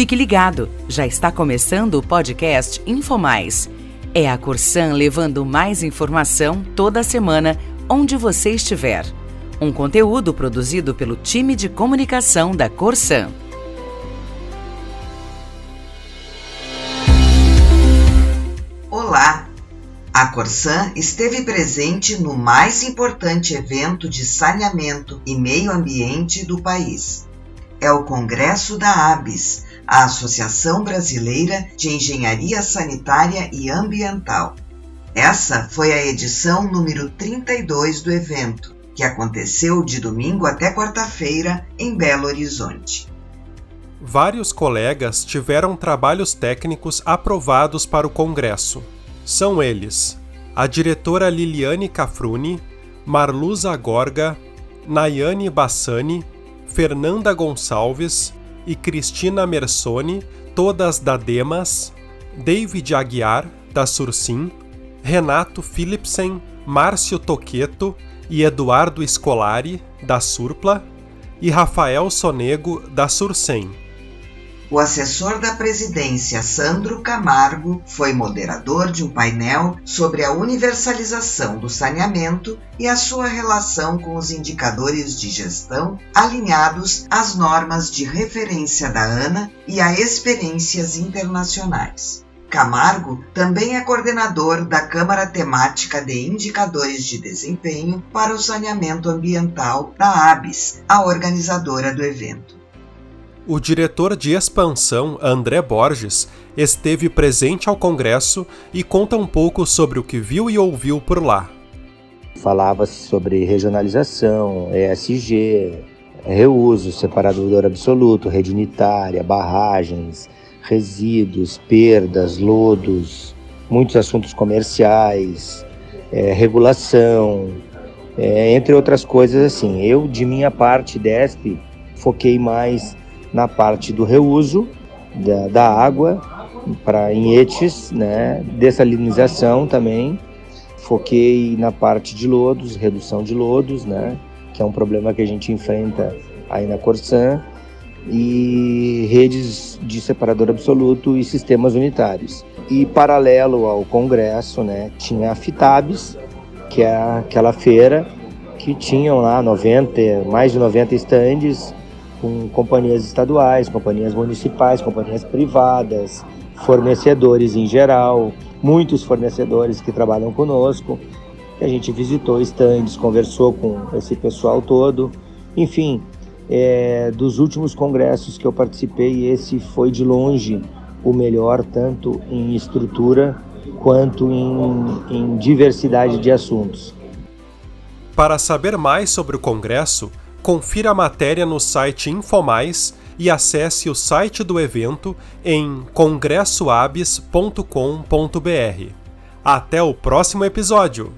Fique ligado, já está começando o podcast InfoMais. É a Corsan levando mais informação toda semana, onde você estiver. Um conteúdo produzido pelo time de comunicação da Corsan. Olá! A Corsan esteve presente no mais importante evento de saneamento e meio ambiente do país. É o Congresso da ABS, a Associação Brasileira de Engenharia Sanitária e Ambiental. Essa foi a edição número 32 do evento, que aconteceu de domingo até quarta-feira em Belo Horizonte. Vários colegas tiveram trabalhos técnicos aprovados para o Congresso. São eles: a diretora Liliane Cafruni, Marluza Gorga, Nayane Bassani, Fernanda Gonçalves, e Cristina Mersoni, todas da Demas, David Aguiar, da Sursim, Renato Philipsen, Márcio Toqueto e Eduardo Scolari, da Surpla, e Rafael Sonego, da Sursem. O assessor da presidência, Sandro Camargo, foi moderador de um painel sobre a universalização do saneamento e a sua relação com os indicadores de gestão alinhados às normas de referência da ANA e a experiências internacionais. Camargo também é coordenador da Câmara Temática de Indicadores de Desempenho para o Saneamento Ambiental da ABS, a organizadora do evento. O diretor de expansão, André Borges, esteve presente ao congresso e conta um pouco sobre o que viu e ouviu por lá. Falava-se sobre regionalização, ESG, reuso, separador absoluto, rede unitária, barragens, resíduos, perdas, lodos, muitos assuntos comerciais, é, regulação, é, entre outras coisas assim. Eu, de minha parte, DESP, foquei mais na parte do reuso da, da água para enhetes, né, dessalinização também. Foquei na parte de lodos, redução de lodos, né, que é um problema que a gente enfrenta aí na Corsan, e redes de separador absoluto e sistemas unitários. E paralelo ao congresso, né, tinha a FITABS, que é aquela feira que tinham lá 90, mais de 90 estandes com companhias estaduais, companhias municipais, companhias privadas, fornecedores em geral, muitos fornecedores que trabalham conosco. A gente visitou estandes, conversou com esse pessoal todo. Enfim, é, dos últimos congressos que eu participei, esse foi de longe o melhor, tanto em estrutura quanto em, em diversidade de assuntos. Para saber mais sobre o congresso, confira a matéria no site Infomais e acesse o site do evento em congressoabis.com.br. Até o próximo episódio!